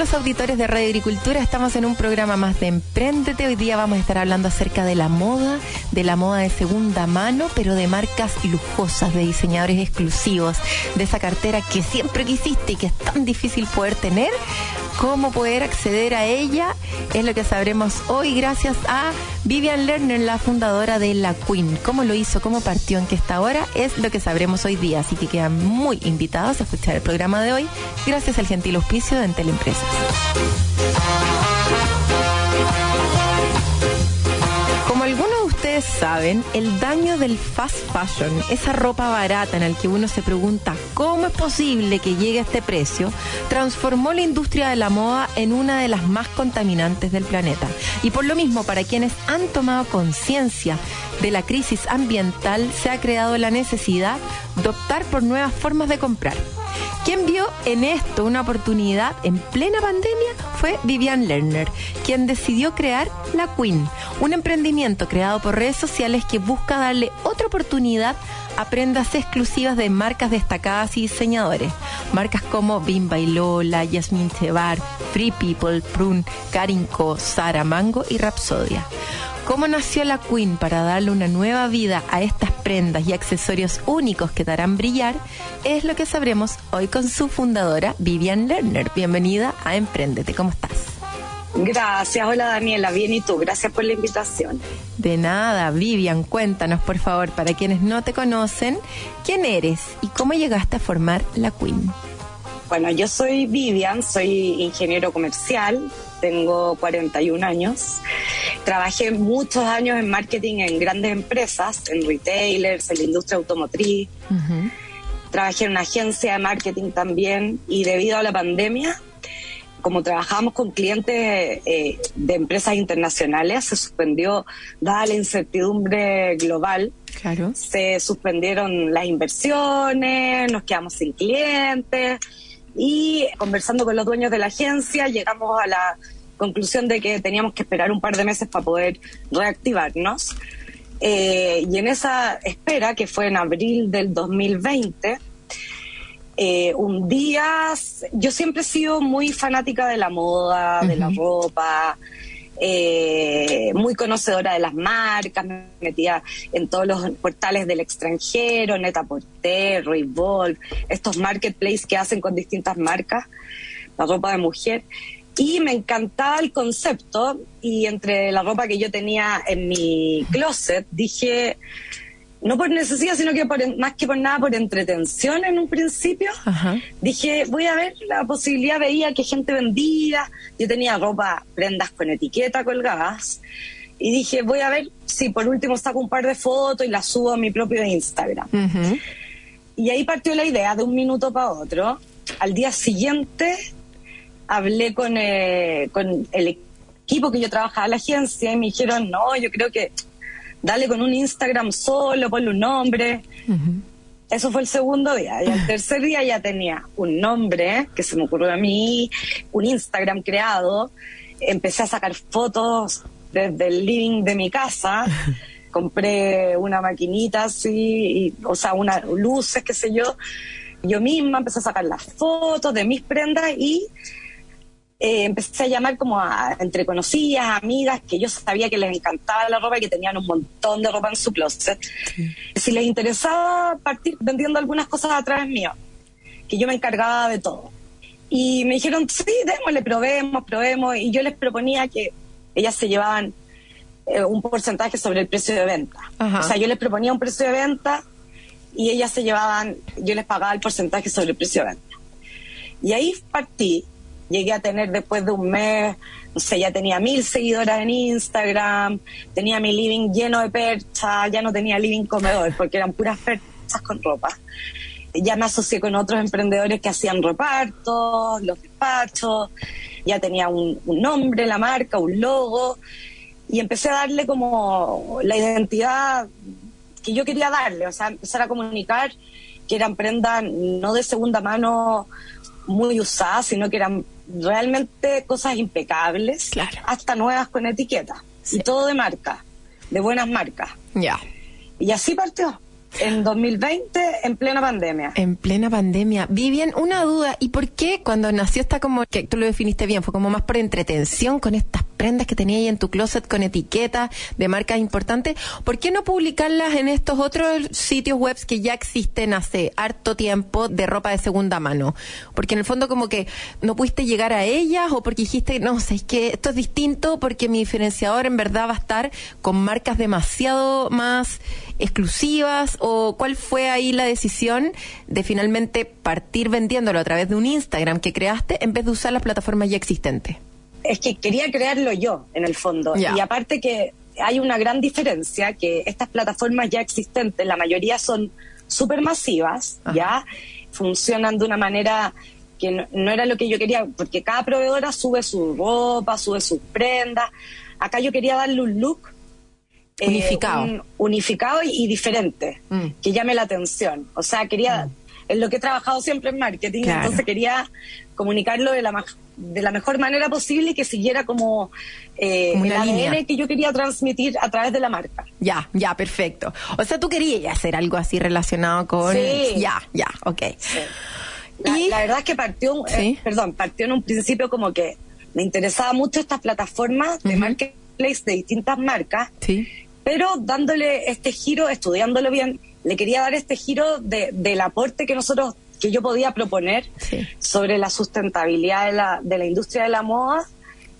Los auditores de Radio Agricultura, estamos en un programa más de Emprendete. Hoy día vamos a estar hablando acerca de la moda, de la moda de segunda mano, pero de marcas lujosas, de diseñadores exclusivos, de esa cartera que siempre quisiste y que es tan difícil poder tener cómo poder acceder a ella es lo que sabremos hoy gracias a Vivian Lerner, la fundadora de La Queen. ¿Cómo lo hizo? ¿Cómo partió? ¿En qué está ahora? Es lo que sabremos hoy día. Así que quedan muy invitados a escuchar el programa de hoy gracias al gentil auspicio de Entel Empresas. Saben, el daño del fast fashion, esa ropa barata en la que uno se pregunta cómo es posible que llegue a este precio, transformó la industria de la moda en una de las más contaminantes del planeta. Y por lo mismo, para quienes han tomado conciencia de la crisis ambiental, se ha creado la necesidad de optar por nuevas formas de comprar. Quien vio en esto una oportunidad en plena pandemia fue Vivian Lerner, quien decidió crear La Queen, un emprendimiento creado por redes sociales que busca darle otra oportunidad a prendas exclusivas de marcas destacadas y diseñadores. Marcas como Bimba y Lola, Yasmin Tebar, Free People, Prune, Carinco, Sara Mango y Rapsodia. ¿Cómo nació la Queen para darle una nueva vida a estas prendas y accesorios únicos que te harán brillar? Es lo que sabremos hoy con su fundadora, Vivian Lerner. Bienvenida a Emprendete. ¿Cómo estás? Gracias, hola Daniela, bien y tú, gracias por la invitación. De nada, Vivian, cuéntanos por favor, para quienes no te conocen, quién eres y cómo llegaste a formar la Queen. Bueno, yo soy Vivian, soy ingeniero comercial, tengo 41 años. Trabajé muchos años en marketing en grandes empresas, en retailers, en la industria automotriz. Trabajé en una agencia de marketing también y debido a la pandemia, como trabajamos con clientes eh, de empresas internacionales, se suspendió, dada la incertidumbre global, Claro. se suspendieron las inversiones, nos quedamos sin clientes y conversando con los dueños de la agencia llegamos a la conclusión de que teníamos que esperar un par de meses para poder reactivarnos. Eh, y en esa espera, que fue en abril del 2020, eh, un día, yo siempre he sido muy fanática de la moda, de la ropa, eh, muy conocedora de las marcas, me metía en todos los portales del extranjero, Neta Porter, Revolve, estos marketplaces que hacen con distintas marcas, la ropa de mujer. Y me encantaba el concepto y entre la ropa que yo tenía en mi closet dije, no por necesidad, sino que por, más que por nada por entretención en un principio, Ajá. dije, voy a ver la posibilidad, veía que gente vendía, yo tenía ropa, prendas con etiqueta colgadas, y dije, voy a ver si por último saco un par de fotos y las subo a mi propio Instagram. Y ahí partió la idea de un minuto para otro. Al día siguiente hablé con, eh, con el equipo que yo trabajaba en la agencia y me dijeron, no, yo creo que dale con un Instagram solo, ponle un nombre. Eso fue el segundo día. Y al tercer día ya tenía un nombre que se me ocurrió a mí, un Instagram creado. Empecé a sacar fotos desde el living de mi casa. Compré una maquinita así, y- o sea, unas luces, qué sé yo. Yo misma empecé a sacar las fotos de mis prendas y eh, empecé a llamar como a entre conocidas, amigas, que yo sabía que les encantaba la ropa y que tenían un montón de ropa en su closet. Si les interesaba partir vendiendo algunas cosas a través mío, que yo me encargaba de todo. Y me dijeron, sí, démosle, probemos, probemos. Y yo les proponía que ellas se llevaban eh, un porcentaje sobre el precio de venta. Ajá. O sea, yo les proponía un precio de venta y ellas se llevaban, yo les pagaba el porcentaje sobre el precio de venta. Y ahí partí. Llegué a tener después de un mes, no sé, ya tenía mil seguidoras en Instagram, tenía mi living lleno de perchas, ya no tenía living comedor porque eran puras perchas con ropa. Ya me asocié con otros emprendedores que hacían repartos, los despachos, ya tenía un, un nombre, la marca, un logo, y empecé a darle como la identidad que yo quería darle, o sea, empezar a comunicar que eran prendas no de segunda mano muy usadas, sino que eran realmente cosas impecables, hasta nuevas con etiqueta, y todo de marca, de buenas marcas. Ya. Y así partió en 2020, en plena pandemia. En plena pandemia. Vivian, una duda, ¿y por qué cuando nació esta como, que tú lo definiste bien, fue como más por entretención con estas prendas que tenía ahí en tu closet con etiquetas de marcas importantes? ¿Por qué no publicarlas en estos otros sitios web que ya existen hace harto tiempo de ropa de segunda mano? Porque en el fondo como que no pudiste llegar a ellas o porque dijiste, no, sé, es que esto es distinto porque mi diferenciador en verdad va a estar con marcas demasiado más exclusivas o cuál fue ahí la decisión de finalmente partir vendiéndolo a través de un Instagram que creaste en vez de usar las plataformas ya existentes? Es que quería crearlo yo, en el fondo. Y aparte que hay una gran diferencia, que estas plataformas ya existentes, la mayoría son súper masivas, ¿ya? Funcionan de una manera que no, era lo que yo quería, porque cada proveedora sube su ropa, sube sus prendas. Acá yo quería darle un look eh, unificado. unificado y, diferente, mm. que llame la atención. O sea, quería, mm. en lo que he trabajado siempre en marketing, entonces quería comunicarlo de la, de la mejor manera posible y que siguiera como, eh, el ADN que yo quería transmitir a través de la marca. Ya, ya, perfecto. O sea, tú querías hacer algo así relacionado con... Sí. Ya, ya, ok. La, y... la verdad es que partió, eh, perdón, partió en un principio como que me interesaba mucho estas plataformas de marketplace de distintas marcas. Sí pero dándole este giro, estudiándolo bien, le quería dar este giro de, del aporte que nosotros, que yo podía proponer sobre la sustentabilidad de la, de la industria de la moda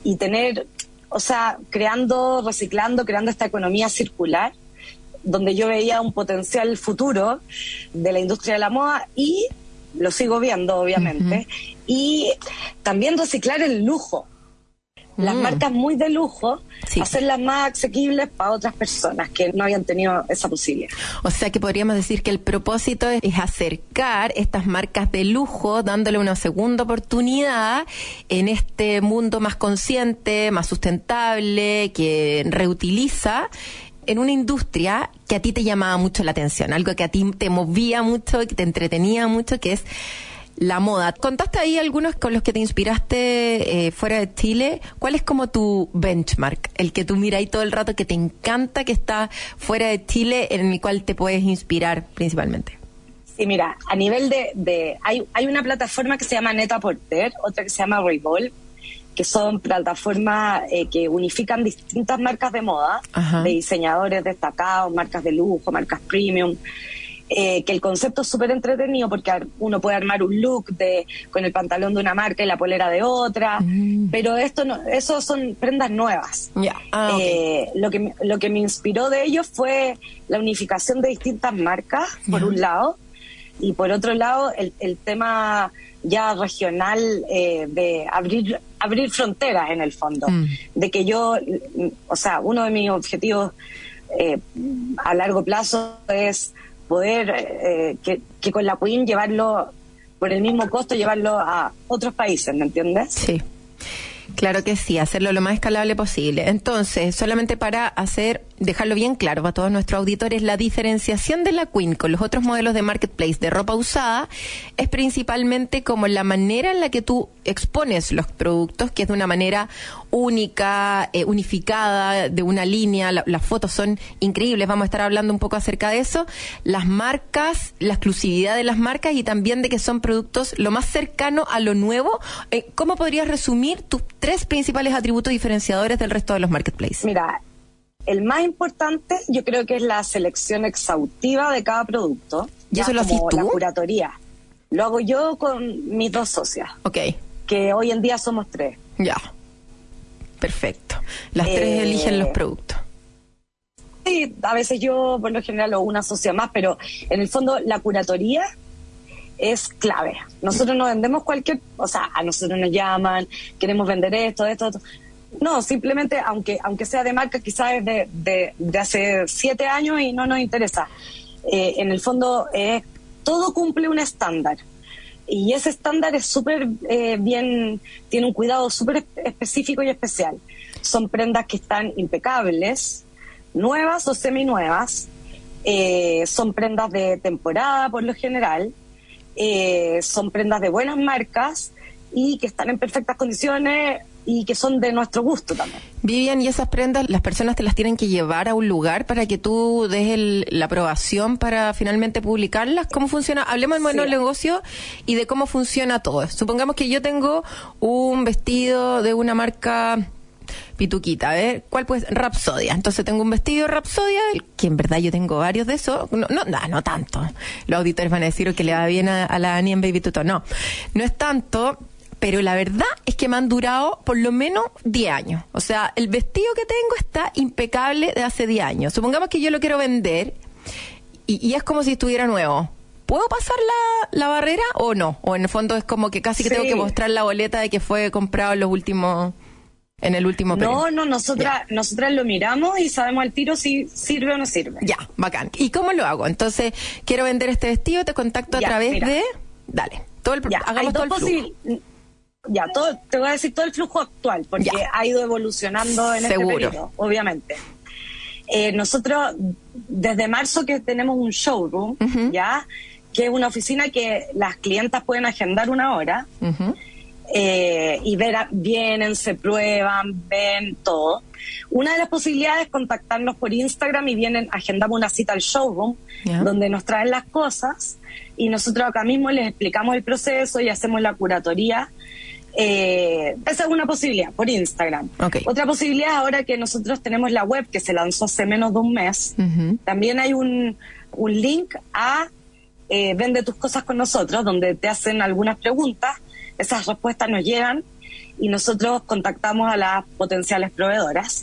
y tener, o sea, creando, reciclando, creando esta economía circular, donde yo veía un potencial futuro de la industria de la moda y lo sigo viendo, obviamente, y también reciclar el lujo las mm. marcas muy de lujo, hacerlas más asequibles para otras personas que no habían tenido esa posibilidad. O sea que podríamos decir que el propósito es, acercar estas marcas de lujo, dándole una segunda oportunidad en este mundo más consciente, más sustentable, que reutiliza en una industria que a ti te llamaba mucho la atención, algo que a ti te movía mucho, que te entretenía mucho, que es la moda. Contaste ahí algunos con los que te inspiraste eh, fuera de Chile. ¿Cuál es como tu benchmark? El que tú miras ahí todo el rato, que te encanta, que está fuera de Chile, en el cual te puedes inspirar principalmente. Sí, mira, a nivel de... hay, hay una plataforma que se llama Neta Porter, otra que se llama Revolve, que son plataformas eh, que unifican distintas marcas de moda, de diseñadores destacados, marcas de lujo, marcas premium. Eh, que el concepto es súper entretenido porque uno puede armar un look de con el pantalón de una marca y la polera de otra, mm. pero esto no, eso son prendas nuevas. Ah, eh, lo que lo que me inspiró de ellos fue la unificación de distintas marcas por un lado y por otro lado el, el tema ya regional eh, de abrir abrir fronteras en el fondo, mm. de que yo, o sea, uno de mis objetivos a largo plazo es poder eh, que, que, con la Queen llevarlo por el mismo costo, llevarlo a otros países, ¿me entiendes? Sí. Claro que sí, hacerlo lo más escalable posible. Entonces, solamente para hacer, dejarlo bien claro para todos nuestros auditores, la diferenciación de la Queen con los otros modelos de marketplace de ropa usada es principalmente como la manera en la que tú expones los productos, que es de una manera única, eh, unificada, de una línea. las fotos son increíbles, vamos a estar hablando un poco acerca de eso. Las marcas, la exclusividad de las marcas y también de que son productos lo más cercano a lo nuevo. Eh, ¿Cómo podrías resumir tus tres principales atributos diferenciadores del resto de los marketplaces? Mira, el más importante yo creo que es la selección exhaustiva de cada producto. ¿Y eso lo haces tú? La curatoría. Lo hago yo con mis dos socias. Ok. Que hoy en día somos tres. Ya. Perfecto. Las tres eh, eligen los productos. Sí, a veces yo por lo general o una socia más, pero en el fondo la curatoría es clave. Nosotros no vendemos cualquier, o sea, a nosotros nos llaman, queremos vender esto, esto, esto. No, simplemente, aunque, aunque sea de marca, quizás es de, de, hace siete años y no nos interesa. Eh, en el fondo, eh, todo cumple un estándar. y ese estándar es súper eh, bien, tiene un cuidado súper específico y especial. Son prendas que están impecables, nuevas o seminuevas, eh, son prendas de temporada por lo general, son prendas de buenas marcas y que están en perfectas condiciones y que son de nuestro gusto también. Vivian, ¿y esas prendas las personas te las tienen que llevar a un lugar para que tú des la aprobación para finalmente publicarlas? ¿Cómo funciona? Hablemos del modelo de negocio y de cómo funciona todo. Supongamos que yo tengo un vestido de una marca pituquita, a ver, ¿cuál pues? Rapsodia. Entonces tengo un vestido Rapsodia, que en verdad yo tengo varios de esos, no, no, no, tanto. Los auditores van a decir que le va bien a, la Ani en Baby Tuto. No, no es tanto, pero la verdad es que me han durado por lo menos 10 años. O sea, el vestido que tengo está impecable de hace 10 años. Supongamos que yo lo quiero vender y, es como si estuviera nuevo. ¿Puedo pasar la, la, barrera o no? O en el fondo es como que casi que tengo que mostrar la boleta de que fue comprado en los últimos en el último periodo. No, no, nosotras, nosotras lo miramos y sabemos al tiro si sirve o no sirve. Ya, bacán. ¿Y cómo lo hago? Entonces, quiero vender este vestido, te contacto a través de... Dale, todo el, hagamos todo el flujo. Ya, todo, te voy a decir todo el flujo actual, porque ha ido evolucionando en este periodo, obviamente. Eh, nosotros, desde marzo que tenemos un showroom, ¿ya? Que es una oficina que las clientas pueden agendar una hora. Eh, y ver, vienen, se prueban, ven todo. Una de las posibilidades es contactarnos por Instagram y vienen, agendamos una cita al showroom, donde nos traen las cosas y nosotros acá mismo les explicamos el proceso y hacemos la curatoría. Eh, esa es una posibilidad por Instagram. Otra posibilidad ahora que nosotros tenemos la web que se lanzó hace menos de un mes, también hay un, un link a eh, Vende tus cosas con nosotros, donde te hacen algunas preguntas. Esas respuestas nos llegan y nosotros contactamos a las potenciales proveedoras.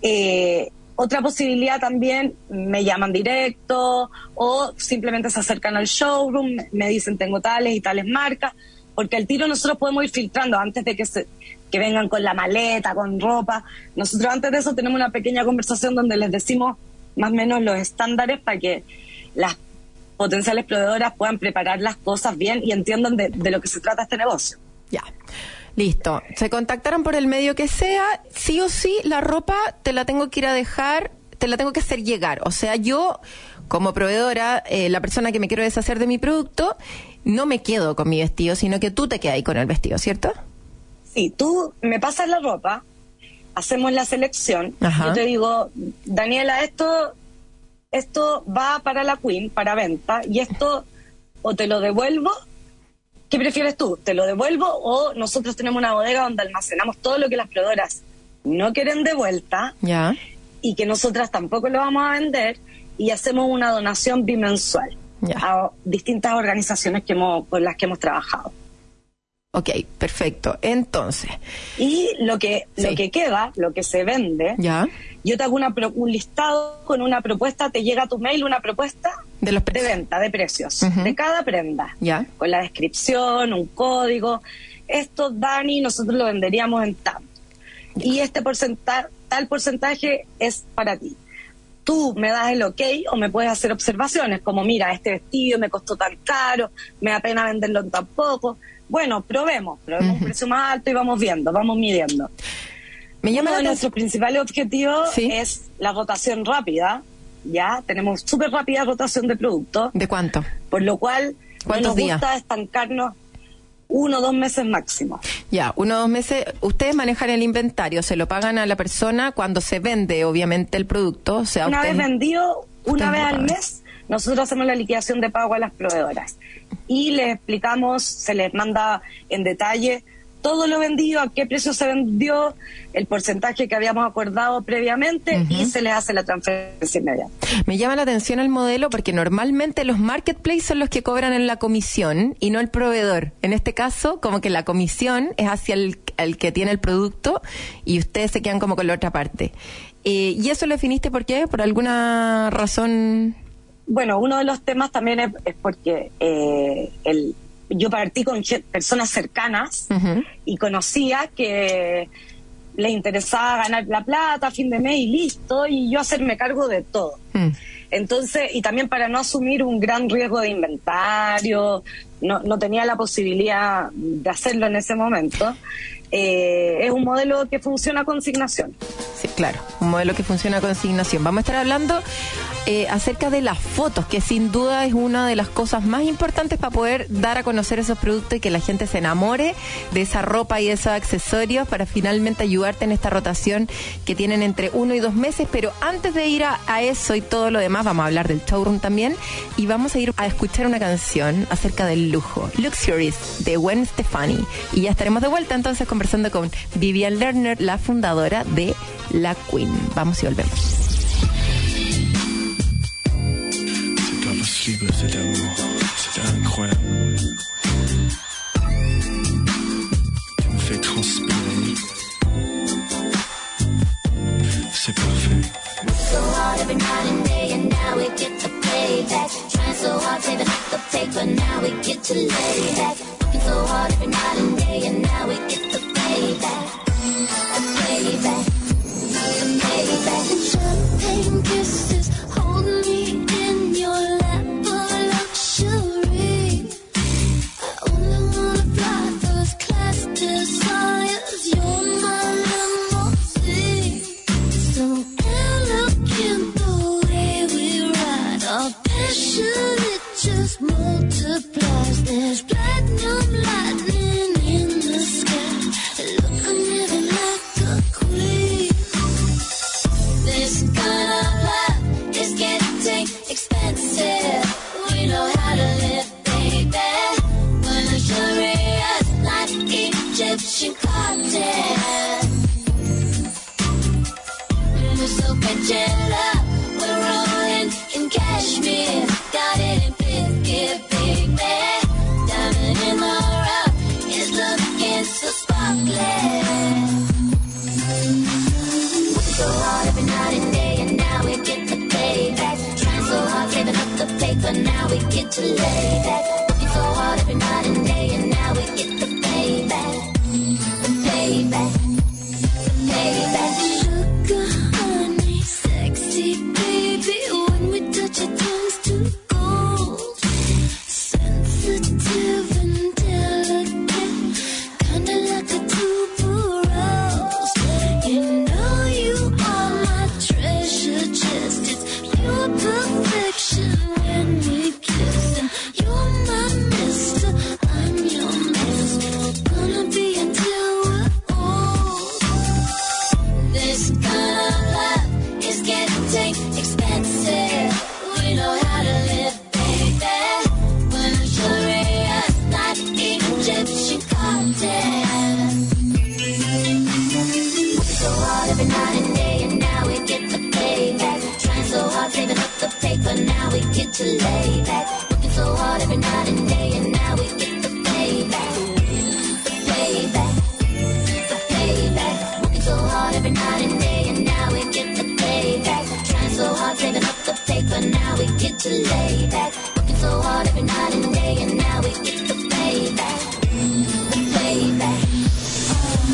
Eh, otra posibilidad también, me llaman directo o simplemente se acercan al showroom, me dicen tengo tales y tales marcas, porque al tiro nosotros podemos ir filtrando antes de que, se, que vengan con la maleta, con ropa. Nosotros antes de eso tenemos una pequeña conversación donde les decimos más o menos los estándares para que las potenciales proveedoras puedan preparar las cosas bien y entiendan de, lo que se trata este negocio. Ya. Listo. Se contactaron por el medio que sea, sí o sí, la ropa te la tengo que ir a dejar, te la tengo que hacer llegar. O sea, yo, como proveedora, eh, la persona que me quiero deshacer de mi producto, no me quedo con mi vestido, sino que tú te quedas ahí con el vestido, ¿cierto? Sí, tú me pasas la ropa, hacemos la selección, yo te digo, Daniela, esto esto va para la Queen, para venta, y esto o te lo devuelvo, ¿qué prefieres tú? ¿Te lo devuelvo o nosotros tenemos una bodega donde almacenamos todo lo que las proveedoras no quieren de vuelta ya. y que nosotras tampoco lo vamos a vender y hacemos una donación bimensual a distintas organizaciones que hemos, con las que hemos trabajado. Ok, perfecto. Entonces. Y lo que, lo que queda, lo que se vende, ¿Ya? yo te hago una, un listado con una propuesta, te llega a tu mail una propuesta de, los de venta, de precios, de cada prenda. ¿Ya? Con la descripción, un código. Esto, Dani, nosotros lo venderíamos en tanto. Y este porcentaje, tal porcentaje es para ti. Tú me das el ok o me puedes hacer observaciones como, mira, este vestido me costó tan caro, me da pena venderlo en tan poco bueno, probemos, probemos un precio más alto y vamos viendo, vamos midiendo. Me llama Uno de nuestros principales objetivos es la rotación rápida. Ya tenemos súper rápida rotación de productos. ¿De cuánto? Por lo cual nos gusta estancarnos uno o dos meses máximo. Ya, uno o dos meses. Ustedes manejan el inventario, se lo pagan a la persona cuando se vende, obviamente, el producto. O sea, una vez vendido, una vez al mes, nosotros hacemos la liquidación de pago a las proveedoras y les explicamos, se les manda en detalle todo lo vendido, a qué precio se vendió, el porcentaje que habíamos acordado previamente y se les hace la transferencia inmediata. Me llama la atención el modelo porque normalmente los marketplaces son los que cobran en la comisión y no el proveedor. En este caso, como que la comisión es hacia el, que tiene el producto y ustedes se quedan como con la otra parte. Eh, ¿Y eso lo definiste por qué? ¿Por alguna razón bueno, uno de los temas también es, porque eh, el, yo partí con personas cercanas y conocía que les interesaba ganar la plata a fin de mes y listo, y yo hacerme cargo de todo. Mm. Entonces, y también para no asumir un gran riesgo de inventario, no, no tenía la posibilidad de hacerlo en ese momento. Eh, es un modelo que funciona con consignación. Sí, claro, un modelo que funciona con consignación. Vamos a estar hablando eh, acerca de las fotos, que sin duda es una de las cosas más importantes para poder dar a conocer esos productos y que la gente se enamore de esa ropa y de esos accesorios para finalmente ayudarte en esta rotación que tienen entre uno y dos meses. Pero antes de ir a, a eso y todo lo demás, vamos a hablar del showroom también y vamos a ir a escuchar una canción acerca del lujo, Luxuries, de Gwen Stefani. Y ya estaremos de vuelta entonces conversando con Vivian Lerner, la fundadora de La Queen. Vamos y volvemos. C'est parfait. So hard every night and day, and now we get the payback. Trying so hard, saving up the paper, now we get to lay back. Working so hard every night and day, and now we get the payback. The payback. The payback. Champagne kisses, the past, there's we get to lay back. Working so hard every night and day, and now we get the payback. The payback. The payback. Working so hard every night and day, and now we get the payback. Trying so hard, saving up the paper, now we get to lay back. Working so hard every night and day, and now we get the payback. The payback.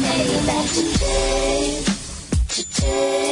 Payback today. Today,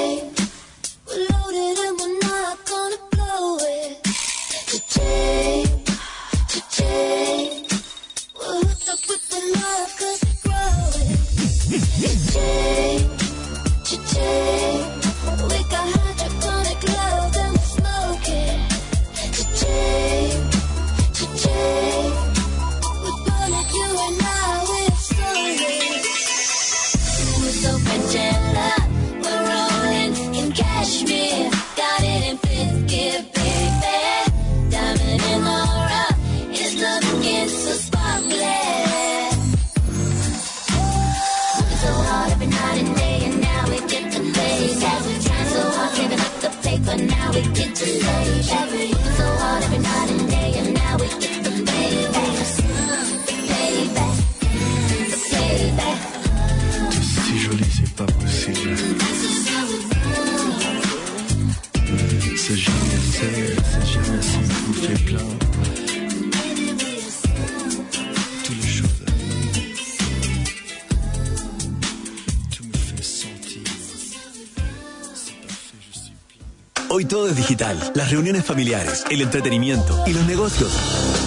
Hoy todo es digital. Las reuniones familiares, el entretenimiento y los negocios.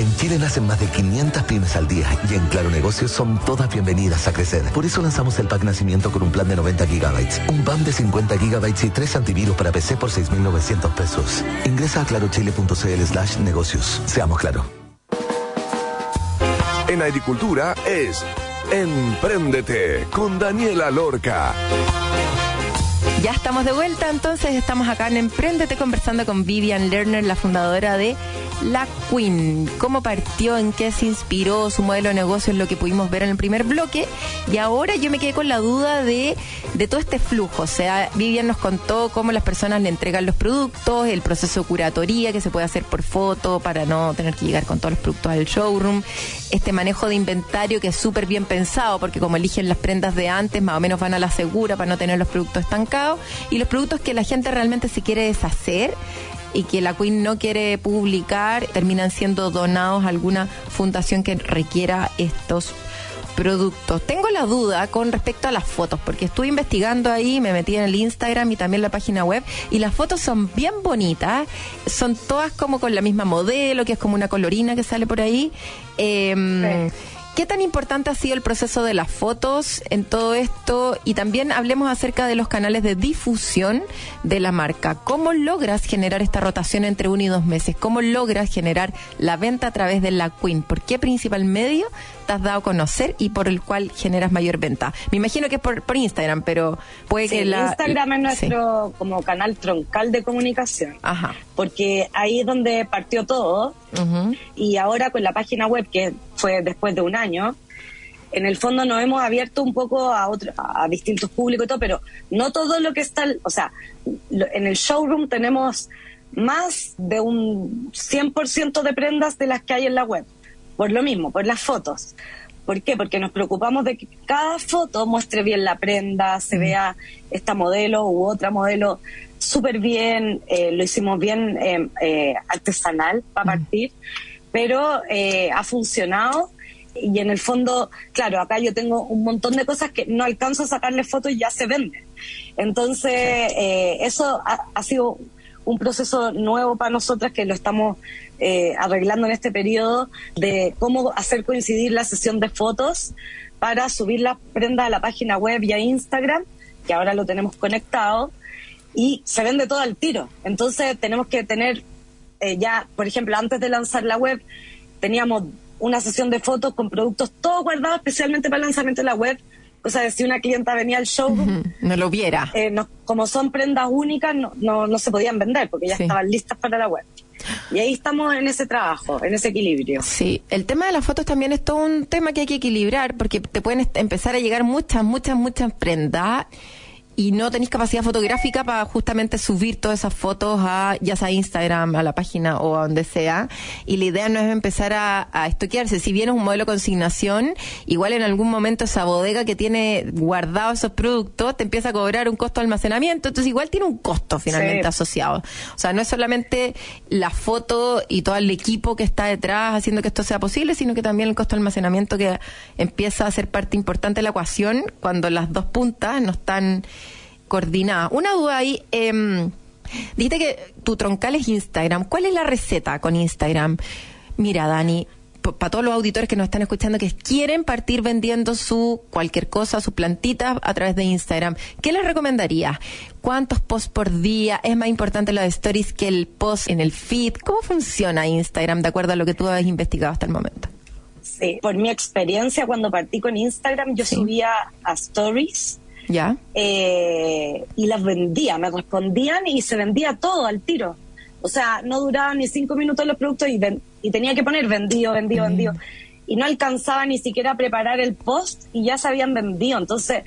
En Chile nacen más de 500 pymes al día y en Claro Negocios son todas bienvenidas a crecer. Por eso lanzamos el pack nacimiento con un plan de 90 gigabytes, un plan de 50 gigabytes y tres antivirus para PC por 6.900 pesos. Ingresa a clarochile.cl slash negocios. Seamos claro. En agricultura es Empréndete con Daniela Lorca. Ya estamos de vuelta, entonces estamos acá en Emprendete conversando con Vivian Lerner, la fundadora de La Queen. ¿Cómo partió? ¿En qué se inspiró su modelo de negocio? Es lo que pudimos ver en el primer bloque. Y ahora yo me quedé con la duda de, de todo este flujo. O sea, Vivian nos contó cómo las personas le entregan los productos, el proceso de curatoría que se puede hacer por foto para no tener que llegar con todos los productos al showroom. Este manejo de inventario que es súper bien pensado porque como eligen las prendas de antes, más o menos van a la segura para no tener los productos estancados. Y los productos que la gente realmente se quiere deshacer y que la Queen no quiere publicar, terminan siendo donados a alguna fundación que requiera estos productos. Tengo la duda con respecto a las fotos, porque estuve investigando ahí, me metí en el Instagram y también la página web, y las fotos son bien bonitas, son todas como con la misma modelo, que es como una colorina que sale por ahí. Eh, ¿Qué tan importante ha sido el proceso de las fotos en todo esto? Y también hablemos acerca de los canales de difusión de la marca. ¿Cómo logras generar esta rotación entre uno y dos meses? ¿Cómo logras generar la venta a través de la Queen? ¿Por qué principal medio te has dado a conocer y por el cual generas mayor venta? Me imagino que es por, por Instagram, pero puede Sí, que la... Instagram es Sí. nuestro como canal troncal de comunicación, Ajá. porque ahí es donde partió todo Ujú. y ahora con la página web que fue después de un año, en el fondo nos hemos abierto un poco a otro, a distintos públicos y todo, pero no todo lo que está, o sea, en el showroom tenemos más de un 100% de prendas de las que hay en la web, por lo mismo, por las fotos. ¿Por qué? Porque nos preocupamos de que cada foto muestre bien la prenda, se vea esta modelo u otra modelo súper bien, eh, lo hicimos bien eh, eh, artesanal para partir, pero eh, ha funcionado y en el fondo, claro, acá yo tengo un montón de cosas que no alcanzo a sacarle fotos y ya se venden. Entonces, eh, eso ha, sido un proceso nuevo para nosotras que lo estamos eh, arreglando en este periodo de cómo hacer coincidir la sesión de fotos para subir la prenda a la página web y a Instagram, que ahora lo tenemos conectado, y se vende todo al tiro. Entonces tenemos que tener eh, ya, por ejemplo, antes de lanzar la web, teníamos una sesión de fotos con productos todo guardados especialmente para el lanzamiento de la web. O sea, si una clienta venía al Ujú. No lo viera. eh, no- como son prendas únicas, no, no, no se podían vender porque ya Sí. estaban listas para la web. Y ahí estamos en ese trabajo, en ese equilibrio. Sí, el tema de las fotos también es todo un tema que hay que equilibrar porque te pueden empezar a llegar muchas, muchas, muchas prendas y no tenéis capacidad fotográfica para justamente subir todas esas fotos a ya sea Instagram, a la página o a donde sea. Y la idea no es empezar a, a estoquearse. Si bien es un modelo de consignación, igual en algún momento esa bodega que tiene guardado esos productos te empieza a cobrar un costo de almacenamiento. Entonces igual tiene un costo finalmente Sí. asociado. O sea, no es solamente la foto y todo el equipo que está detrás haciendo que esto sea posible, sino que también el costo de almacenamiento que empieza a ser parte importante de la ecuación cuando las dos puntas no están coordinadas. Una duda ahí, eh, dijiste que tu troncal es Instagram. ¿Cuál es la receta con Instagram? Mira, Dani, para todos los auditores que nos están escuchando que quieren partir vendiendo su cualquier cosa, su plantita a través de Instagram, ¿qué les recomendaría? ¿Cuántos posts por día? ¿Es más importante los stories que el post en el feed? ¿Cómo funciona Instagram de acuerdo a lo que tú has investigado hasta el momento? Sí. Por mi experiencia, cuando partí con Instagram, yo Sí. subía a stories ¿Ya? eh, y las vendía, me respondían y se vendía todo al tiro. O sea, no duraban ni cinco minutos los productos y, ven- y tenía que poner vendido, vendido, vendido. Y no alcanzaba ni siquiera a preparar el post y ya se habían vendido. Entonces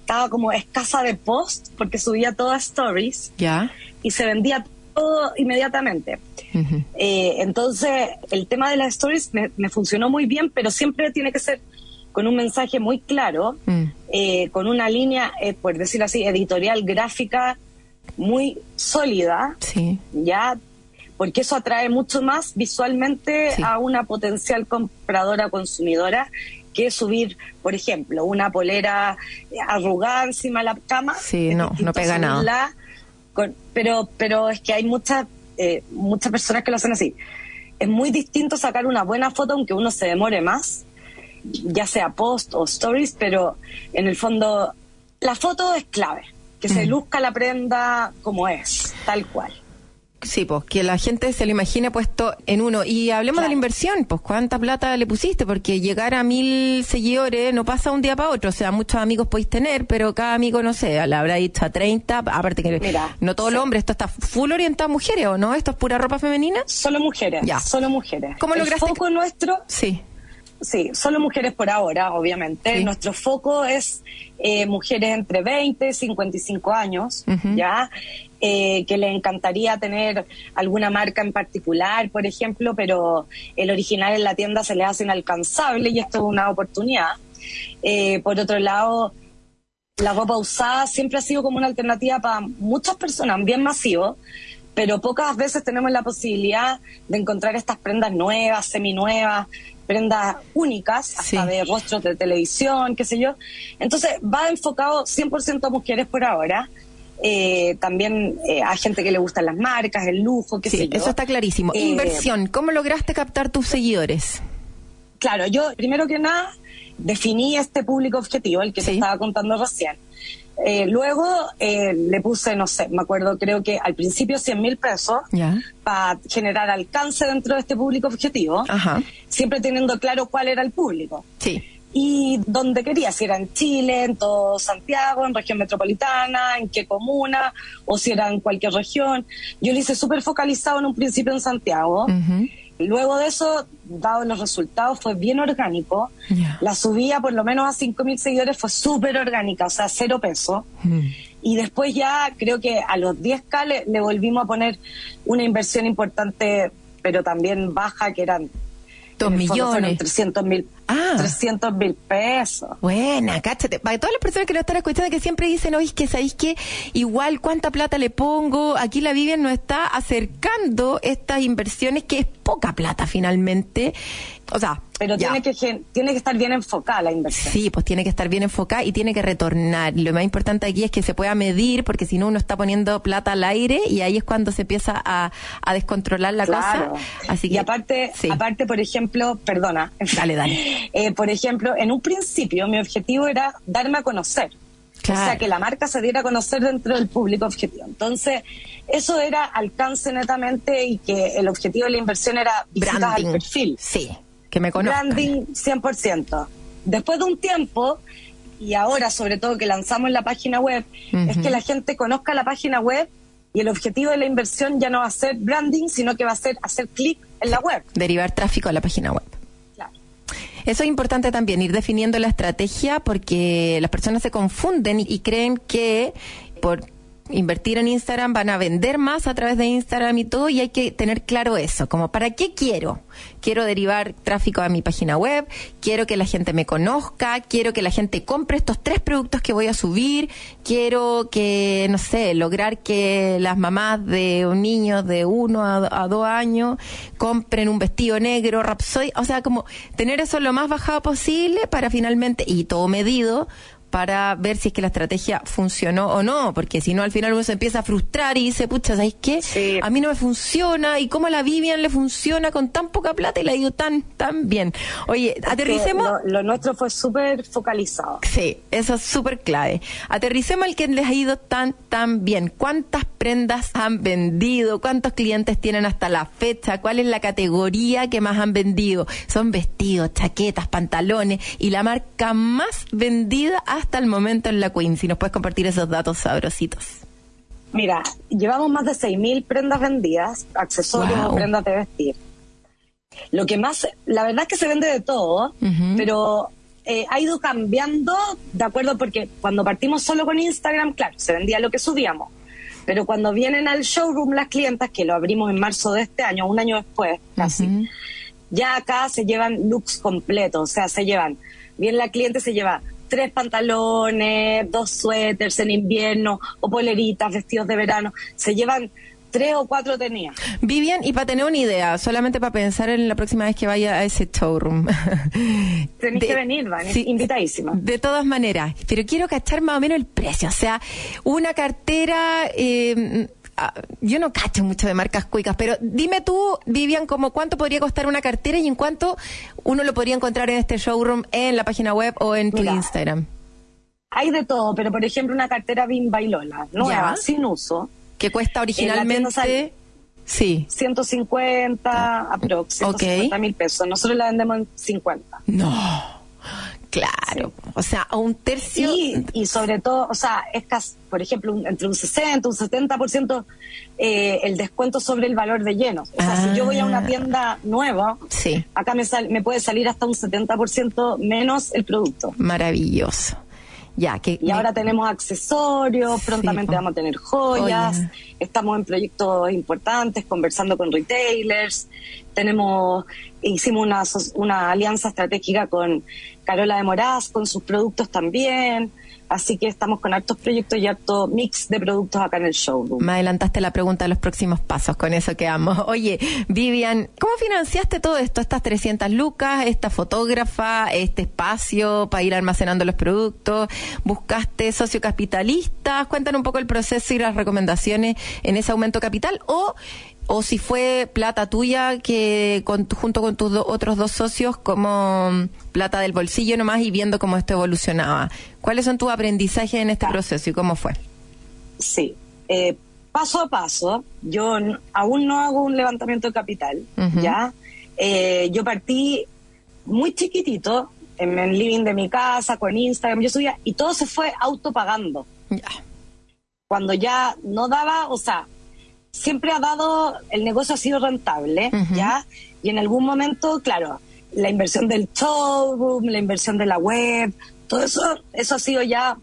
estaba como escasa de post porque subía todas stories ¿Ya? y se vendía todo inmediatamente. Eh, entonces, el tema de las stories me, me funcionó muy bien, pero siempre tiene que ser con un mensaje muy claro, Mm. eh, con una línea, eh, por decirlo así, editorial, gráfica, muy sólida, Sí. ya porque eso atrae mucho más visualmente Sí. a una potencial compradora consumidora que subir, por ejemplo, una polera eh, arrugada encima de la cama. Sí, no, no pega nada. con- pero, pero es que hay muchas, eh, muchas personas que lo hacen así. Es muy distinto sacar una buena foto aunque uno se demore más, ya sea post o stories, pero en el fondo la foto es clave, que se luzca la prenda como es, tal cual. Sí, pues que la gente se lo imagine puesto en uno. Y hablemos de la inversión, pues cuánta plata le pusiste, porque llegar a mil seguidores no pasa un día para otro. O sea, muchos amigos podéis tener, pero cada amigo, no sé, le habrá dicho a 30, aparte que Mira, no todos sí. los hombres, esto está full orientado a mujeres, ¿o no? ¿Esto es pura ropa femenina? Solo mujeres, Ya. solo mujeres. ¿Cómo el lograste foco nuestro, Sí. Sí, solo mujeres por ahora, obviamente. Sí. Nuestro foco es eh, mujeres entre 20 y 55 años, Ujú. ¿ya? Eh, que les encantaría tener alguna marca en particular, por ejemplo, pero el original en la tienda se les hace inalcanzable y esto es una oportunidad. Eh, por otro lado, la ropa usada siempre ha sido como una alternativa para muchas personas, bien masivo, pero pocas veces tenemos la posibilidad de encontrar estas prendas nuevas, seminuevas, prendas únicas, hasta Sí. de rostros de televisión, qué sé yo. Entonces va enfocado 100% a mujeres por ahora. Eh, también eh, a gente que le gustan las marcas, el lujo, qué sé yo. eso está clarísimo. Eh, Inversión, ¿cómo lograste captar tus seguidores? Claro, yo primero que nada definí este público objetivo, el que te Sí. estaba contando recién. Eh, luego eh, le puse, no sé, me acuerdo, creo que al principio 100 mil pesos para generar alcance dentro de este público objetivo, Ajá. siempre teniendo claro cuál era el público. Sí. Y donde quería, si era en Chile, en todo Santiago, en región metropolitana, en qué comuna, o si era en cualquier región. Yo lo hice súper focalizado en un principio en Santiago. Luego de eso, dado los resultados, fue bien orgánico. La subida por lo menos a 5.000 seguidores fue súper orgánica, o sea, cero peso. Mm. Y después ya creo que a los 10K le, le volvimos a poner una inversión importante, pero también baja, que eran... Dos en el fondo fueron millones. 300 mil Ah. 300 mil pesos. Buena, cáchate. Para todas las personas que lo están escuchando que siempre dicen, oye, que sabéis que igual cuánta plata le pongo, aquí la Vivian nos está acercando estas inversiones que es poca plata finalmente. O sea, Pero ya. tiene que, tiene que estar bien enfocada la inversión. Sí, pues tiene que estar bien enfocada y tiene que retornar. Lo más importante aquí es que se pueda medir, porque si no uno está poniendo plata al aire y ahí es cuando se empieza a, a descontrolar la Claro. cosa. Así que, y aparte, sí. aparte, por ejemplo, perdona. Dale, dale. Eh, por ejemplo, en un principio mi objetivo era darme a conocer. Claro. O sea, que la marca se diera a conocer dentro del público objetivo. Entonces, eso era alcance netamente y que el objetivo de la inversión era visitas branding. al perfil. Sí, que me conozcan. Branding 100%. Después de un tiempo, y ahora sobre todo que lanzamos la página web, es que la gente conozca la página web y el objetivo de la inversión ya no va a ser branding, sino que va a ser hacer clic en la web. Derivar tráfico a la página web. Eso es importante también, ir definiendo la estrategia porque las personas se confunden y creen que por invertir en Instagram van a vender más a través de Instagram y todo y hay que tener claro eso, como para qué quiero. Quiero derivar tráfico a mi página web, quiero que la gente me conozca, quiero que la gente compre estos tres productos que voy a subir, quiero que, no sé, lograr que las mamás de un niño de uno a, dos años compren un vestido negro, Rhapsody, o sea, como tener eso lo más bajado posible para finalmente, y todo medido, para ver si es que la estrategia funcionó o no, porque si no al final uno se empieza a frustrar y dice, pucha, ¿sabes qué? Sí. A mí no me funciona y cómo a la Vivian le funciona con tan poca plata y la ha ido tan, tan bien. Oye, aterricemos... Lo, lo nuestro fue súper focalizado. Sí, eso es súper clave. Aterricemos al que les ha ido tan, tan bien. ¿Cuántas prendas han vendido? ¿Cuántos clientes tienen hasta la fecha? ¿Cuál es la categoría que más han vendido? Son vestidos, chaquetas, pantalones y la marca más vendida hasta el momento en la Queen. Si nos puedes compartir esos datos sabrositos. Mira, llevamos más de 6.000 prendas vendidas, accesorios Wow. o prendas de vestir. Lo que más, la verdad es que se vende de todo, pero eh, ha ido cambiando de acuerdo porque cuando partimos solo con Instagram, claro, se vendía lo que subíamos. Pero cuando vienen al showroom las clientas, que lo abrimos en marzo de este año, un año después casi, ya acá se llevan looks completos, o sea, se llevan, bien la cliente se lleva tres pantalones, dos suéteres en invierno, o poleritas, vestidos de verano, se llevan tres o cuatro tenías. Vivian, y para tener una idea, solamente para pensar en la próxima vez que vaya a ese showroom. Tenés De- que venir, Van, sí, invitadísima. De todas maneras, pero quiero cachar más o menos el precio. O sea, una cartera, eh, yo no cacho mucho de marcas cuicas, pero dime tú, Vivian, como cuánto podría costar una cartera y en cuánto uno lo podría encontrar en este showroom, en la página web o en tu Mira. Instagram. Hay de todo, pero por ejemplo una cartera Bimba y Lola, nueva, Ya. sin uso, Que cuesta originalmente. Sí. 150 aprox, Ok. 150 mil pesos. Nosotros la vendemos en 50. No. Claro. O sea, a un tercio. Y, y sobre todo, o sea, es casi, por ejemplo, un- entre un 60, un 70% eh, el descuento sobre el valor de lleno. O sea, si yo voy a Ah. una tienda nueva, Sí. acá me, sal- me puede salir hasta un 70% menos el producto. Maravilloso. Ya, que. Y ahora tenemos accesorios, prontamente po. vamos a tener joyas, Oye. estamos en proyectos importantes, conversando con retailers, tenemos, hicimos una, una alianza estratégica con Carola de Moraz, con sus productos también, así que estamos con hartos proyectos y harto mix de productos acá en el showroom. Me adelantaste la pregunta de los próximos pasos, con eso quedamos. Oye, Vivian, ¿cómo financiaste todo esto? Estas 300 lucas, esta fotógrafa, este espacio para ir almacenando los productos, ¿buscaste socio capitalistas? Cuéntanos un poco el proceso y las recomendaciones en ese aumento capital o o si fue plata tuya que con, junto con tus do- otros dos socios como plata del bolsillo nomás y viendo cómo esto evolucionaba. ¿Cuáles son tus aprendizajes en este proceso y cómo fue? Sí, eh, paso a paso, yo aún no hago un levantamiento de capital. ¿ya? Eh, yo partí muy chiquitito, en el living de mi casa, con Instagram, yo subía, y todo se fue autopagando. Ya. Cuando ya no daba, o sea, siempre ha dado, el negocio ha sido rentable. ¿ya? Y en algún momento, claro, la inversión del showroom, la inversión de la web, todo eso, eso ha sido ya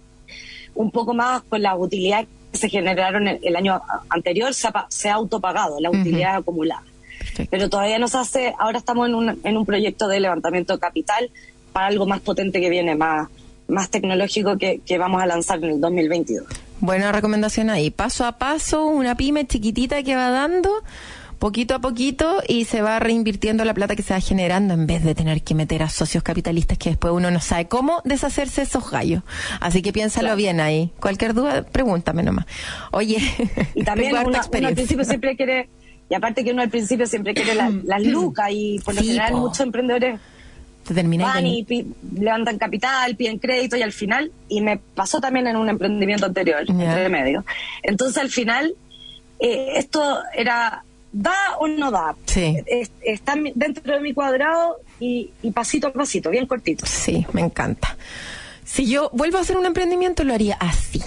un poco más con la utilidad que se generaron el, el año anterior, se ha, se ha autopagado la utilidad acumulada. Perfecto. Pero todavía no se hace, ahora estamos en un, en un proyecto de levantamiento de capital para algo más potente que viene, más, más tecnológico que, que vamos a lanzar en el 2022. Buena recomendación ahí. Paso a paso, una pyme chiquitita que va dando poquito a poquito y se va reinvirtiendo la plata que se va generando en vez de tener que meter a socios capitalistas que después uno no sabe cómo deshacerse de esos gallos. Así que piénsalo Claro. bien ahí. Cualquier duda, pregúntame nomás. Oye, Y también uno, uno al principio siempre quiere, y aparte que uno al principio siempre quiere la- las lucas y por lo Sí, general po. muchos emprendedores Te terminé van y levantan capital, piden crédito y al final, y me pasó también en un emprendimiento anterior, Ya. entre medio. Entonces al final, eh, esto era, ¿da o no da? Sí. Es- está dentro de mi cuadrado y, y pasito a pasito, bien cortito. Sí, me encanta. Si yo vuelvo a hacer un emprendimiento, lo haría así,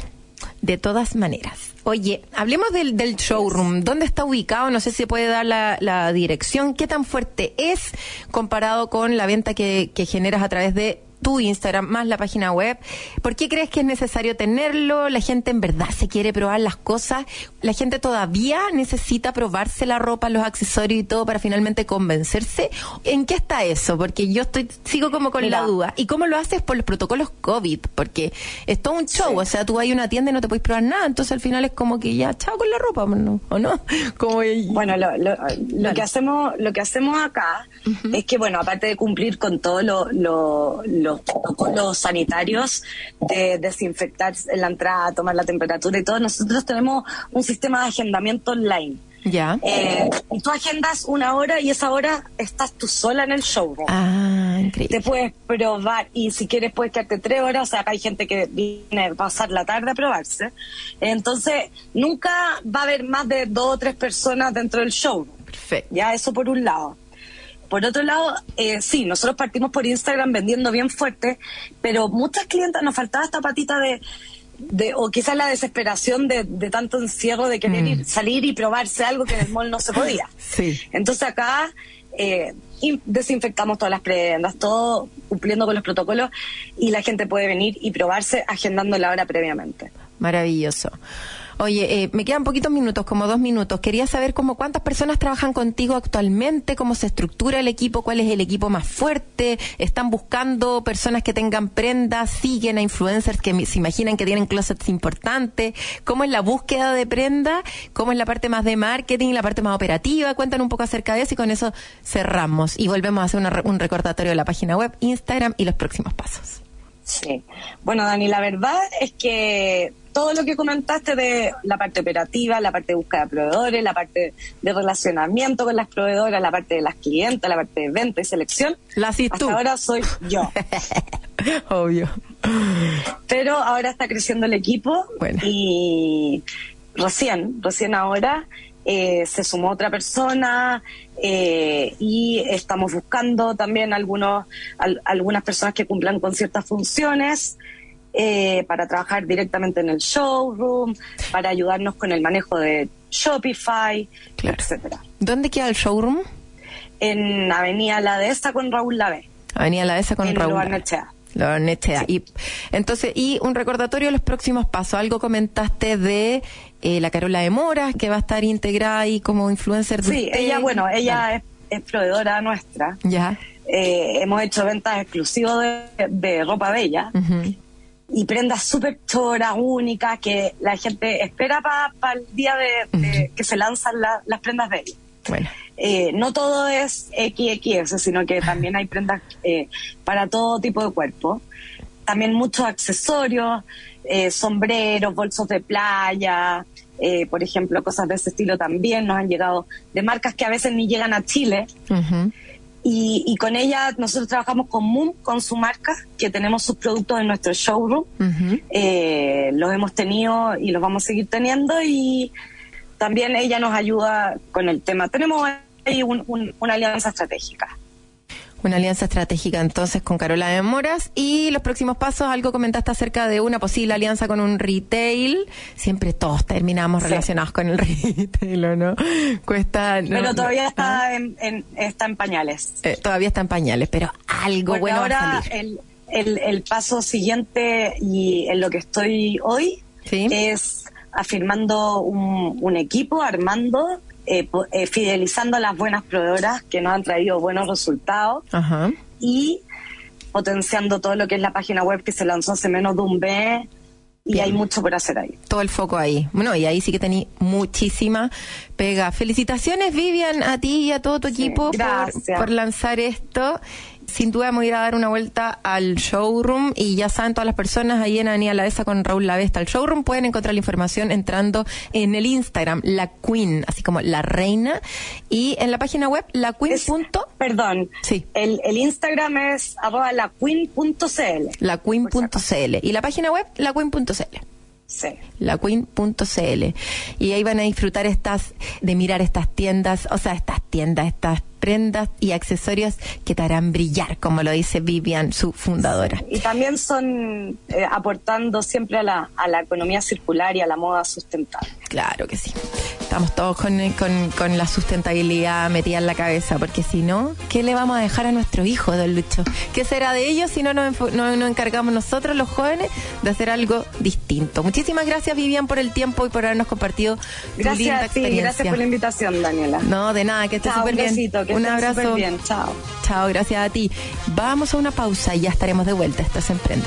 de todas maneras. Oye, hablemos del, del showroom. ¿Dónde está ubicado? No sé si se puede dar la, dirección. ¿Qué tan fuerte es comparado con la venta que, que generas a través de tu Instagram más la página web? ¿Por qué crees que es necesario tenerlo? ¿La gente en verdad se quiere probar las cosas? ¿La gente todavía necesita probarse la ropa, los accesorios y todo para finalmente convencerse? ¿En qué está eso? Porque yo estoy sigo como con Mira. la duda. ¿Y cómo lo haces por los protocolos COVID? Porque es todo un show, Sí. o sea, tú a una tienda y no te puedes probar nada, entonces al final es como que ya, chao con la ropa. ¿o no? Como Bueno, lo, lo- lo que hacemos, lo que hacemos acá es que, bueno, aparte de cumplir con todos lo- lo- los protocolos sanitarios de desinfectar en la entrada, tomar la temperatura y todo, nosotros tenemos un sistema de agendamiento online. ya. Eh, tú agendas una hora y esa hora estás tú sola en el showroom. Ah, Te increíble. puedes probar y si quieres puedes quedarte tres horas, o sea, acá hay gente que viene a pasar la tarde a probarse. Entonces, nunca va a haber más de dos o tres personas dentro del showroom. Perfecto. Ya, eso por un lado. Por otro lado, eh, sí, nosotros partimos por Instagram vendiendo bien fuerte, pero muchas clientas nos faltaba esta patita de, de o quizás la desesperación de, de tanto encierro de querer Mm. ir, salir y probarse algo que en el mall no se podía. Sí. Entonces acá eh, in- desinfectamos todas las prendas, todo cumpliendo con los protocolos y la gente puede venir y probarse agendando la hora previamente. Maravilloso. Oye, eh, me quedan poquitos minutos, como dos minutos. Quería saber como cuántas personas trabajan contigo actualmente, cómo se estructura el equipo, cuál es el equipo más fuerte. ¿Están buscando personas que tengan prendas? ¿Siguen a influencers que se imaginan que tienen closets importantes? ¿Cómo es la búsqueda de prenda? ¿Cómo es la parte más de marketing, la parte más operativa? Cuentan un poco acerca de eso y con eso cerramos. Y volvemos a hacer una un recordatorio de la página web, Instagram y los próximos pasos. Sí. Bueno, Dani, la verdad es que todo lo que comentaste de la parte operativa, la parte de búsqueda de proveedores, la parte de relacionamiento con las proveedoras, la parte de las clientes, la parte de venta y selección, La hasta tú. ahora soy yo. Obvio. Pero ahora está creciendo el equipo Bueno. y recién, recién ahora eh, se sumó otra persona eh, y estamos buscando también algunos, al- algunas personas que cumplan con ciertas funciones eh, para trabajar directamente en el showroom, para ayudarnos con el manejo de Shopify, Claro. etcétera. ¿Dónde queda el showroom? En Avenida La Dehesa con Raúl Lave, Avenida La Dehesa con en Raúl. Loarnechea. Loarnechea. Y entonces, y un recordatorio de los próximos pasos. Algo comentaste de eh, la Carola de Moras, que va a estar integrada ahí como influencer de Sí, usted. ella, bueno, ella es, es proveedora nuestra. Ya. Eh, hemos hecho ventas exclusivas de, de ropa bella y prendas súper choras, únicas, que la gente espera para el día de, de que se lanzan la- las prendas de ella. Bueno. Eh, no todo es XXS, sino que también hay prendas eh, para todo tipo de cuerpo. También muchos accesorios, eh, sombreros, bolsos de playa, eh, por ejemplo, cosas de ese estilo también nos han llegado de marcas que a veces ni llegan a Chile. Y, y con ella nosotros trabajamos con Moon, con su marca, que tenemos sus productos en nuestro showroom. Eh, los hemos tenido y los vamos a seguir teniendo y también ella nos ayuda con el tema. Tenemos ahí un- un- una alianza estratégica. Una alianza estratégica entonces con Carola de Moras. Y los próximos pasos, algo comentaste acerca de una posible alianza con un retail. Siempre todos terminamos Sí. relacionados con el retail, ¿o no? Cuesta. no- Pero todavía no- está en, en- está en pañales. eh, todavía está en pañales, pero algo Porque bueno va a ahora salir. el, el, el paso siguiente y en lo que estoy hoy Sí. es afirmando un, un equipo, armando, eh, eh, fidelizando a las buenas proveedoras que nos han traído buenos resultados Ajá. y potenciando todo lo que es la página web que se lanzó hace menos de un mes y Bien. hay mucho por hacer ahí. todo el foco ahí. Bueno, y ahí sí que tení muchísima pega. Felicitaciones, Vivian, a ti y a todo tu Sí, equipo por, gracias. por lanzar esto. Sin duda me voy a ir a dar una vuelta al showroom y ya saben todas las personas ahí en Avenida La Esa con Raúl Lavesta. El showroom pueden encontrar la información entrando en el Instagram, la Queen, así como la reina, y en la página web, la Queen. Es- punto- perdón, Sí. el, el Instagram es arroba laqueen.cl. la queen.cl y la página web, la queen.cl. Sí. laqueen.cl y ahí van a disfrutar estas de mirar estas tiendas, o sea, estas tiendas, estas prendas y accesorios que te harán brillar, como lo dice Vivian, su fundadora. Y también son eh, aportando siempre a la, a la economía circular y a la moda sustentable. Claro que sí. Estamos todos con, con, con la sustentabilidad metida en la cabeza, porque si no, ¿qué le vamos a dejar a nuestros hijos, don Lucho? ¿Qué será de ellos si no nos, no nos encargamos nosotros, los jóvenes, de hacer algo distinto? Muchísimas gracias, Vivian, por el tiempo y por habernos compartido tu linda Gracias a ti, experiencia. gracias por la invitación, Daniela. No, de nada, que estés súper bien. Un abrazo. bien. Chao. Chao, gracias a ti. Vamos a una pausa y ya estaremos de vuelta. Esto es Emprende.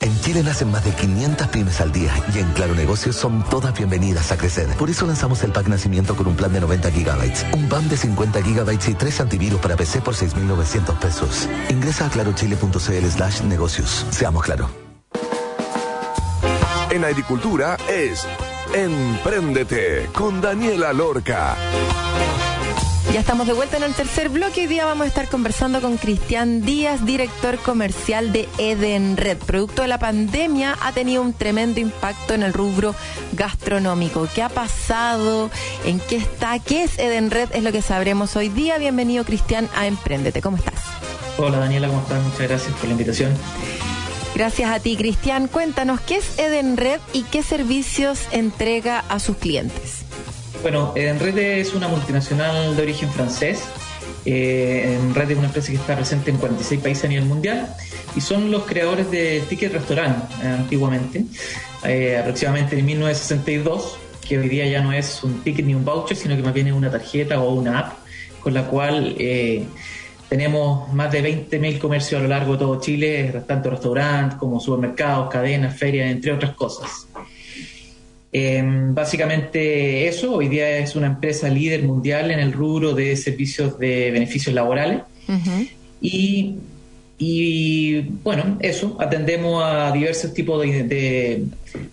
En Chile nacen más de 500 pymes al día y en Claro Negocios son todas bienvenidas a crecer. Por eso lanzamos el pack nacimiento con un plan de 90 gigabytes, un plan de 50 gigabytes y tres antivirus para PC por 6.900 pesos. Ingresa a clarochile.cl slash negocios. Seamos claro. En agricultura es Empréndete con Daniela Lorca. Ya estamos de vuelta en el tercer bloque. Hoy día vamos a estar conversando con Cristian Díaz, director comercial de Edenred. Producto de la pandemia ha tenido un tremendo impacto en el rubro gastronómico. ¿Qué ha pasado? ¿En qué está? ¿Qué es Edenred? Es lo que sabremos hoy día. Bienvenido, Cristian, a Emprendete. ¿Cómo estás? Hola Daniela, ¿cómo estás? Muchas gracias por la invitación. Gracias a ti, Cristian. Cuéntanos, ¿qué es Edenred y qué servicios entrega a sus clientes? Bueno, Edenred es una multinacional de origen francés. Eh, Edenred es una empresa que está presente en 46 países a nivel mundial y son los creadores de Ticket Restaurant eh, antiguamente, eh, aproximadamente en 1962, que hoy día ya no es un ticket ni un voucher, sino que más bien es una tarjeta o una app con la cual eh, tenemos más de 20.000 comercios a lo largo de todo Chile, tanto restaurantes como supermercados, cadenas, ferias, entre otras cosas. Eh, básicamente eso, hoy día es una empresa líder mundial en el rubro de servicios de beneficios laborales. Y, y, bueno, eso, atendemos a diversos tipos de, de-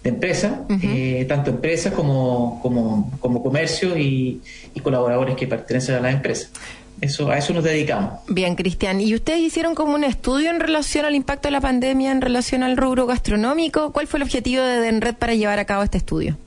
de empresas, eh, tanto empresas como, como, como comercios y, y colaboradores que pertenecen a las empresas. Eso, a eso nos dedicamos. Bien, Cristian. ¿Y ustedes hicieron como un estudio en relación al impacto de la pandemia en relación al rubro gastronómico? ¿Cuál fue el objetivo de Edenred para llevar a cabo este estudio?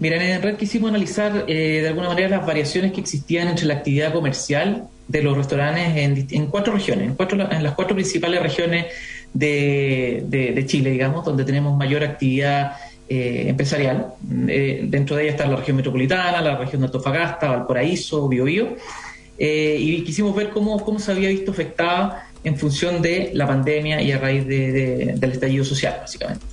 Mira, en Edenred quisimos analizar eh, de alguna manera las variaciones que existían entre la actividad comercial de los restaurantes en, en cuatro regiones, en, cuatro, en las cuatro principales regiones de, de- de Chile, digamos, donde tenemos mayor actividad eh, empresarial. Eh, dentro de ella está la región metropolitana, la región de Antofagasta, Valparaíso, Biobío. Eh, y quisimos ver cómo, cómo se había visto afectada en función de la pandemia y a raíz de- de- del estallido social, básicamente.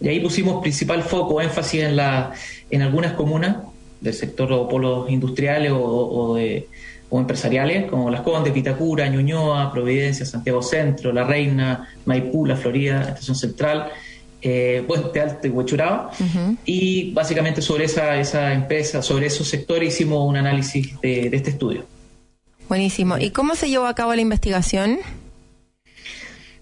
Y ahí pusimos principal foco, énfasis en, la, en algunas comunas del sector o polos industriales o, o de- o empresariales, como Las Condes, Pitacura, Ñuñoa, Providencia, Santiago Centro, La Reina, Maipú, La Florida, Estación Central, eh, Puente Alto y Huechuraba. Y básicamente sobre esa, esa empresa, sobre esos sectores hicimos un análisis de, de este estudio. Buenísimo. ¿Y cómo se llevó a cabo la investigación?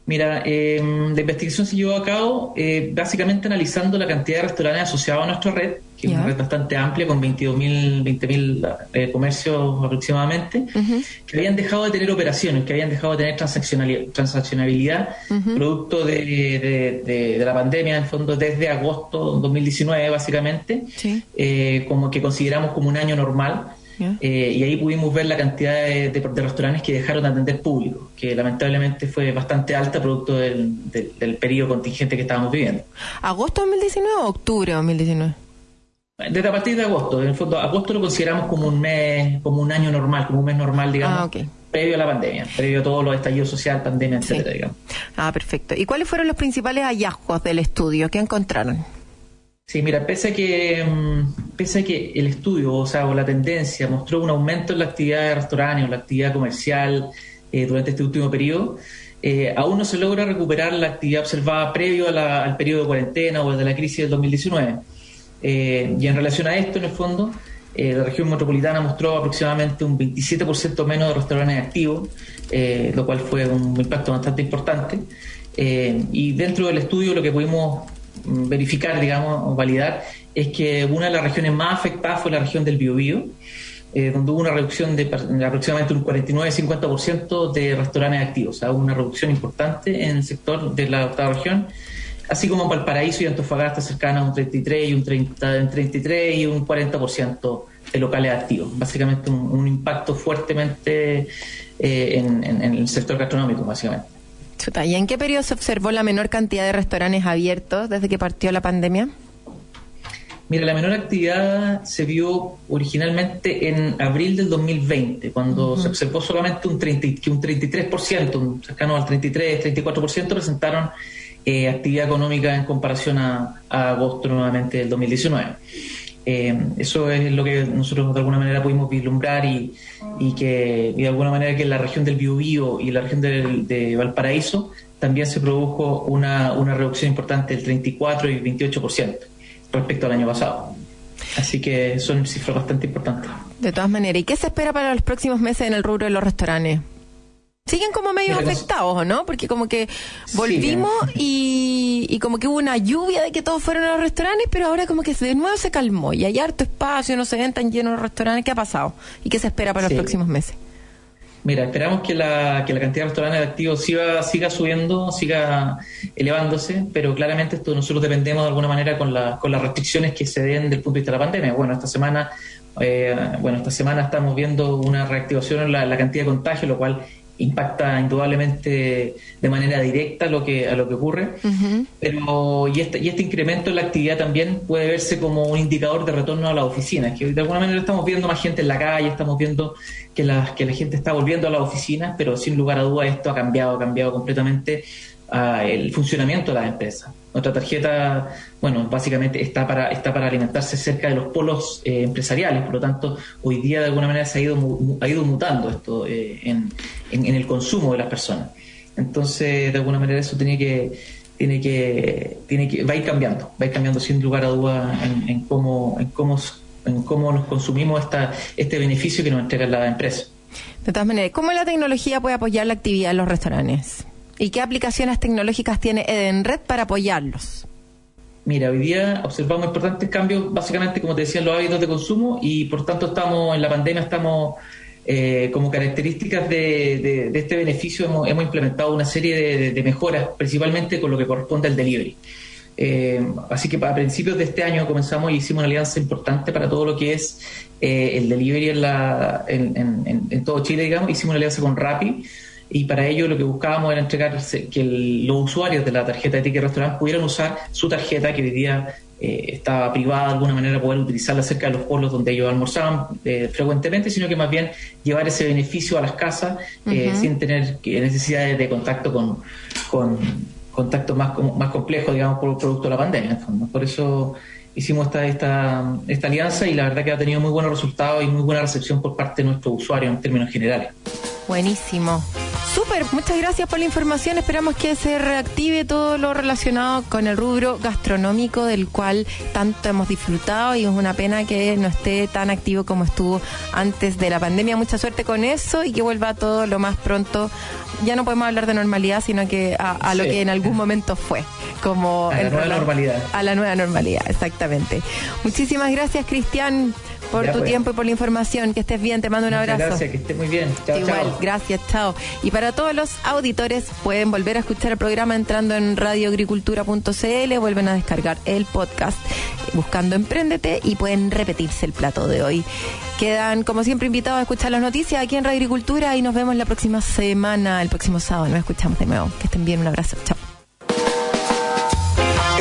Mira, eh, la investigación se llevó a cabo eh, básicamente analizando la cantidad de restaurantes asociados a nuestra red, que es una red bastante amplia, con 22.000, 20.000 eh, comercios aproximadamente, que habían dejado de tener operaciones, que habían dejado de tener transaccionabilidad, producto de, de- de- de la pandemia, en el fondo, desde agosto 2019, básicamente, Sí. eh, como que consideramos como un año normal. Eh, y ahí pudimos ver la cantidad de, de- de restaurantes que dejaron de atender público, que lamentablemente fue bastante alta producto del, del, del periodo contingente que estábamos viviendo. ¿Agosto 2019 o octubre 2019? Desde a partir de agosto, en el fondo, agosto lo consideramos como un mes, como un año normal, como un mes normal, digamos, Ah, previo a la pandemia, previo a todos los estallidos social, pandemia, Sí. etcétera, digamos. Ah, perfecto. ¿Y cuáles fueron los principales hallazgos del estudio? ¿Qué encontraron? Sí, mira, pese a que mm, pese a que el estudio, o sea, o la tendencia mostró un aumento en la actividad de restaurantes o la actividad comercial eh, durante este último periodo, eh, aún no se logra recuperar la actividad observada previo al periodo de cuarentena o de la crisis del 2019. Eh, y en relación a esto, en el fondo, la región metropolitana mostró aproximadamente un 27% menos de restaurantes activos, lo cual fue un impacto bastante importante. Y dentro del estudio lo que pudimos verificar, digamos, validar, es que una de las regiones más afectadas fue la región del Biobío, eh, donde hubo una reducción de, aproximadamente un 49-50% de restaurantes activos, o sea, una reducción importante en el sector de la octava región, así como en Valparaíso y Antofagasta cercanas a un 33 y un 30, en 33 y un 40% de locales activos. Básicamente un, un impacto fuertemente eh, en el sector gastronómico, básicamente. Chuta, ¿Y en qué periodo se observó la menor cantidad de restaurantes abiertos desde que partió la pandemia? Mira, la menor actividad se vio originalmente en abril del 2020, cuando se observó solamente un, 30, que un 33%, un cercano al 33, 34% presentaron eh, actividad económica en comparación a, a agosto nuevamente del 2019. Eh, eso es lo que nosotros de alguna manera pudimos vislumbrar y, y que y de alguna manera que en la región del Biobío y la región del- de Valparaíso también se produjo una, una reducción importante del 34 y 28% respecto al año pasado. Así que son cifras bastante importantes. De todas maneras, ¿y qué se espera para los próximos meses en el rubro de los restaurantes? Siguen como medio Mira, afectados, ¿o no? Porque como que volvimos y, y como que hubo una lluvia de que todos fueron a los restaurantes, pero ahora como que de nuevo se calmó y hay harto espacio, no se ven tan llenos los restaurantes. ¿Qué ha pasado? ¿Y qué se espera para Sí. los próximos meses? Mira, esperamos que la, que la cantidad de restaurantes activos siga, siga subiendo, siga elevándose, pero claramente esto nosotros dependemos de alguna manera con, la- con las restricciones que se den del punto de vista de la pandemia. Bueno, esta semana, eh, bueno, esta semana estamos viendo una reactivación en la, la cantidad de contagios, lo cual impacta indudablemente de manera directa lo que, a lo que ocurre. Pero y este, y este incremento en la actividad también puede verse como un indicador de retorno a las oficinas, que de alguna manera estamos viendo más gente en la calle, estamos viendo que la, que la gente está volviendo a las oficinas, pero sin lugar a dudas esto ha cambiado, ha cambiado completamente ah, el funcionamiento de las empresas. Nuestra tarjeta, bueno, básicamente está para, está para alimentarse cerca de los polos eh, empresariales, por lo tanto, hoy día de alguna manera se ha ido, ha ido mutando esto eh, en, en- el consumo de las personas. Entonces, de alguna manera eso tiene que, tiene que, tiene que, va a ir cambiando, va a ir cambiando sin lugar a duda en, en cómo, en cómo, en cómo nos consumimos esta, este beneficio que nos entrega la empresa. De todas maneras, ¿cómo la tecnología puede apoyar la actividad en los restaurantes? ¿Y qué aplicaciones tecnológicas tiene Edenred para apoyarlos? Mira, hoy día observamos importantes cambios, básicamente, como te decía, en los hábitos de consumo y por tanto estamos en la pandemia, estamos eh, como características de, de- de este beneficio, hemos, implementado una serie de, mejoras, principalmente con lo que corresponde al delivery. Eh, así que a principios de este año comenzamos y hicimos una alianza importante para todo lo que es eh, el delivery en todo Chile, digamos. Hicimos una alianza con Rappi y para ello lo que buscábamos era entregar que el- los usuarios de la tarjeta de ticket restaurant pudieran usar su tarjeta que hoy día eh, estaba privada de alguna manera, poder utilizarla cerca de los polos donde ellos almorzaban eh, frecuentemente, sino que más bien llevar ese beneficio a las casas eh, sin tener necesidades de contacto con, con contactos más, más complejos, digamos, por producto de la pandemia. el. Por eso hicimos esta, esta, esta alianza y la verdad que ha tenido muy buenos resultados y muy buena recepción por parte de nuestros usuarios en términos generales. Buenísimo. Súper, muchas gracias por la información. Esperamos que se reactive todo lo relacionado con el rubro gastronómico del cual tanto hemos disfrutado y es una pena que no esté tan activo como estuvo antes de la pandemia. Mucha suerte con eso y que vuelva todo lo más pronto. Ya no podemos hablar de normalidad, sino que a, a lo que en algún momento fue. Como A la nueva normalidad. A la nueva normalidad, exactamente. Muchísimas gracias, Cristian, por Ya, tu pues. tiempo y por la información. Que estés bien, te mando un Muchas abrazo. Gracias, que esté muy bien. Chao, Igual, chao. gracias, chao. Y para todos los auditores, pueden volver a escuchar el programa entrando en radioagricultura.cl, vuelven a descargar el podcast buscando Emprendete y pueden repetirse el plato de hoy. Quedan, como siempre, invitados a escuchar las noticias aquí en Radio Agricultura y nos vemos la próxima semana, el próximo sábado. Nos escuchamos de nuevo. Que estén bien, un abrazo. Chao.